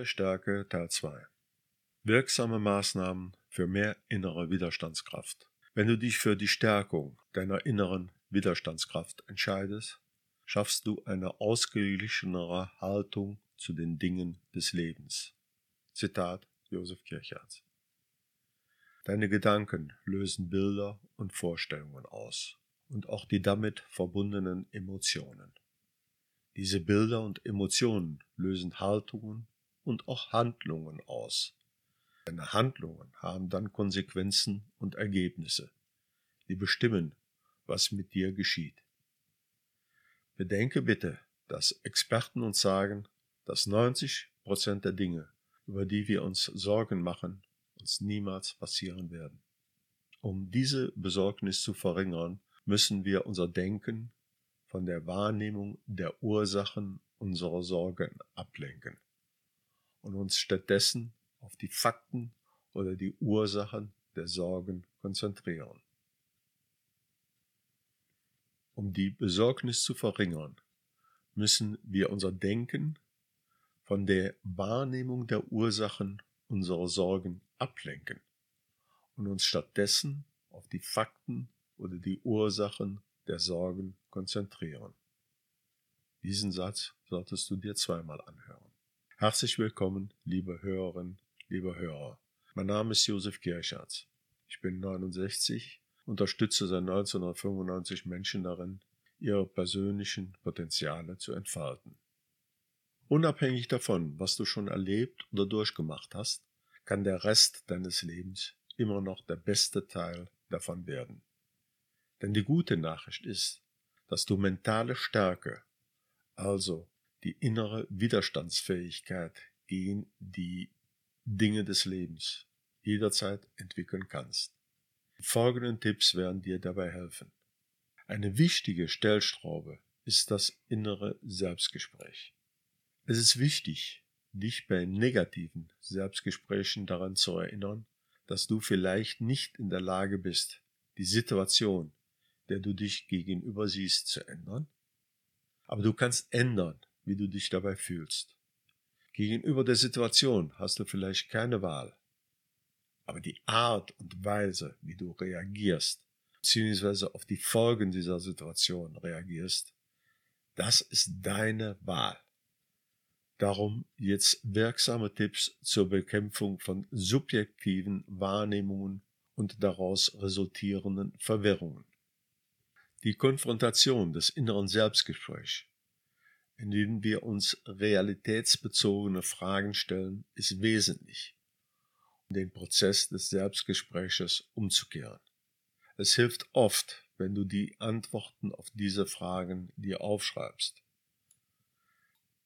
Mentale Stärke Teil 2 Wirksame Maßnahmen für mehr innere Widerstandskraft. Wenn du dich für die Stärkung deiner inneren Widerstandskraft entscheidest, schaffst du eine ausgeglichenere Haltung zu den Dingen des Lebens. Zitat Josef Kirchhardt. Deine Gedanken lösen Bilder und Vorstellungen aus und auch die damit verbundenen Emotionen. Diese Bilder und Emotionen lösen Haltungen und auch Handlungen aus. Deine Handlungen haben dann Konsequenzen und Ergebnisse, die bestimmen, was mit dir geschieht. Bedenke bitte, dass Experten uns sagen, dass 90 Prozent der Dinge, über die wir uns Sorgen machen, uns niemals passieren werden. Um diese Besorgnis zu verringern, müssen wir unser Denken von der Wahrnehmung der Ursachen unserer Sorgen ablenken und uns stattdessen auf die Fakten oder die Ursachen der Sorgen konzentrieren. Um die Besorgnis zu verringern, müssen wir unser Denken von der Wahrnehmung der Ursachen unserer Sorgen ablenken und uns stattdessen auf die Fakten oder die Ursachen der Sorgen konzentrieren. Diesen Satz solltest du dir zweimal anhören. Herzlich willkommen, liebe Hörerinnen, liebe Hörer. Mein Name ist Josef Kirchardt. Ich bin 69, unterstütze seit 1995 Menschen darin, ihre persönlichen Potenziale zu entfalten. Unabhängig davon, was du schon erlebt oder durchgemacht hast, kann der Rest deines Lebens immer noch der beste Teil davon werden. Denn die gute Nachricht ist, dass du mentale Stärke, also die innere Widerstandsfähigkeit gegen die Dinge des Lebens jederzeit entwickeln kannst. Die folgenden Tipps werden dir dabei helfen. Eine wichtige Stellstraube ist das innere Selbstgespräch. Es ist wichtig, dich bei negativen Selbstgesprächen daran zu erinnern, dass du vielleicht nicht in der Lage bist, die Situation, der du dich gegenüber siehst, zu ändern. Aber du kannst ändern, wie du dich dabei fühlst. Gegenüber der Situation hast du vielleicht keine Wahl. Aber die Art und Weise, wie du reagierst, beziehungsweise auf die Folgen dieser Situation reagierst, das ist deine Wahl. Darum jetzt wirksame Tipps zur Bekämpfung von subjektiven Wahrnehmungen und daraus resultierenden Verwirrungen. Die Konfrontation des inneren Selbstgesprächs, in dem wir uns realitätsbezogene Fragen stellen, ist wesentlich, um den Prozess des Selbstgespräches umzukehren. Es hilft oft, wenn du die Antworten auf diese Fragen dir aufschreibst.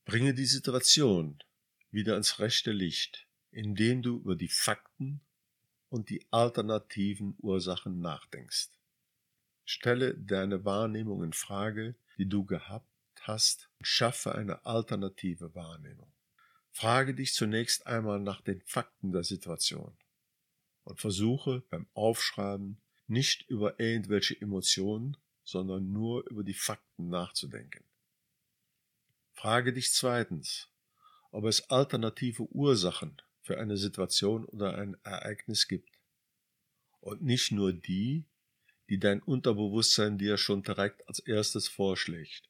Bringe die Situation wieder ins rechte Licht, indem du über die Fakten und die alternativen Ursachen nachdenkst. Stelle deine Wahrnehmung in Frage, die du gehabt hast, und schaffe eine alternative Wahrnehmung. Frage dich zunächst einmal nach den Fakten der Situation und versuche beim Aufschreiben nicht über irgendwelche Emotionen, sondern nur über die Fakten nachzudenken. Frage dich zweitens, ob es alternative Ursachen für eine Situation oder ein Ereignis gibt und nicht nur die, die dein Unterbewusstsein dir schon direkt als erstes vorschlägt.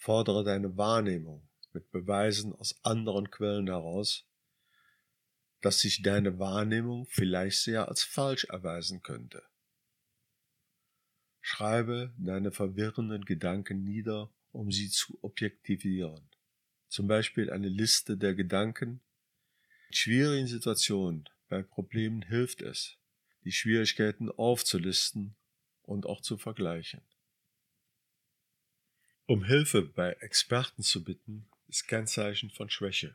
Fordere deine Wahrnehmung mit Beweisen aus anderen Quellen heraus, dass sich deine Wahrnehmung vielleicht sehr als falsch erweisen könnte. Schreibe deine verwirrenden Gedanken nieder, um sie zu objektivieren. Zum Beispiel eine Liste der Gedanken. In schwierigen Situationen, bei Problemen hilft es, die Schwierigkeiten aufzulisten und auch zu vergleichen. Um Hilfe bei Experten zu bitten, ist kein Zeichen von Schwäche.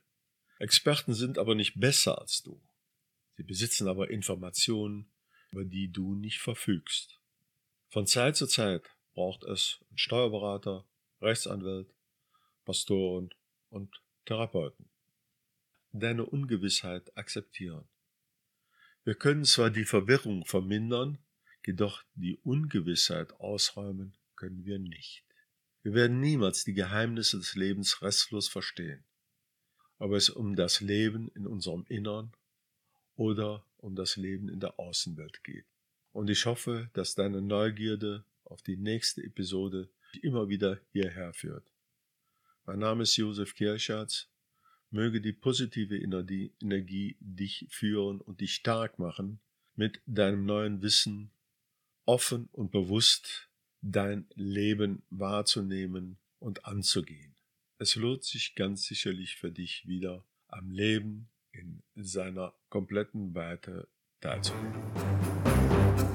Experten sind aber nicht besser als du. Sie besitzen aber Informationen, über die du nicht verfügst. Von Zeit zu Zeit braucht es einen Steuerberater, Rechtsanwalt, Pastoren und Therapeuten. Deine Ungewissheit akzeptieren. Wir können zwar die Verwirrung vermindern, jedoch die Ungewissheit ausräumen können wir nicht. Wir werden niemals die Geheimnisse des Lebens restlos verstehen. ob es um das Leben in unserem Innern oder um das Leben in der Außenwelt geht. Und ich hoffe, dass deine Neugierde auf die nächste Episode dich immer wieder hierher führt. Mein Name ist Josef Kirschatz. Möge die positive Energie dich führen und dich stark machen, mit deinem neuen Wissen offen und bewusst dein Leben wahrzunehmen und anzugehen. Es lohnt sich ganz sicherlich für dich wieder am Leben in seiner kompletten Weite teilzunehmen.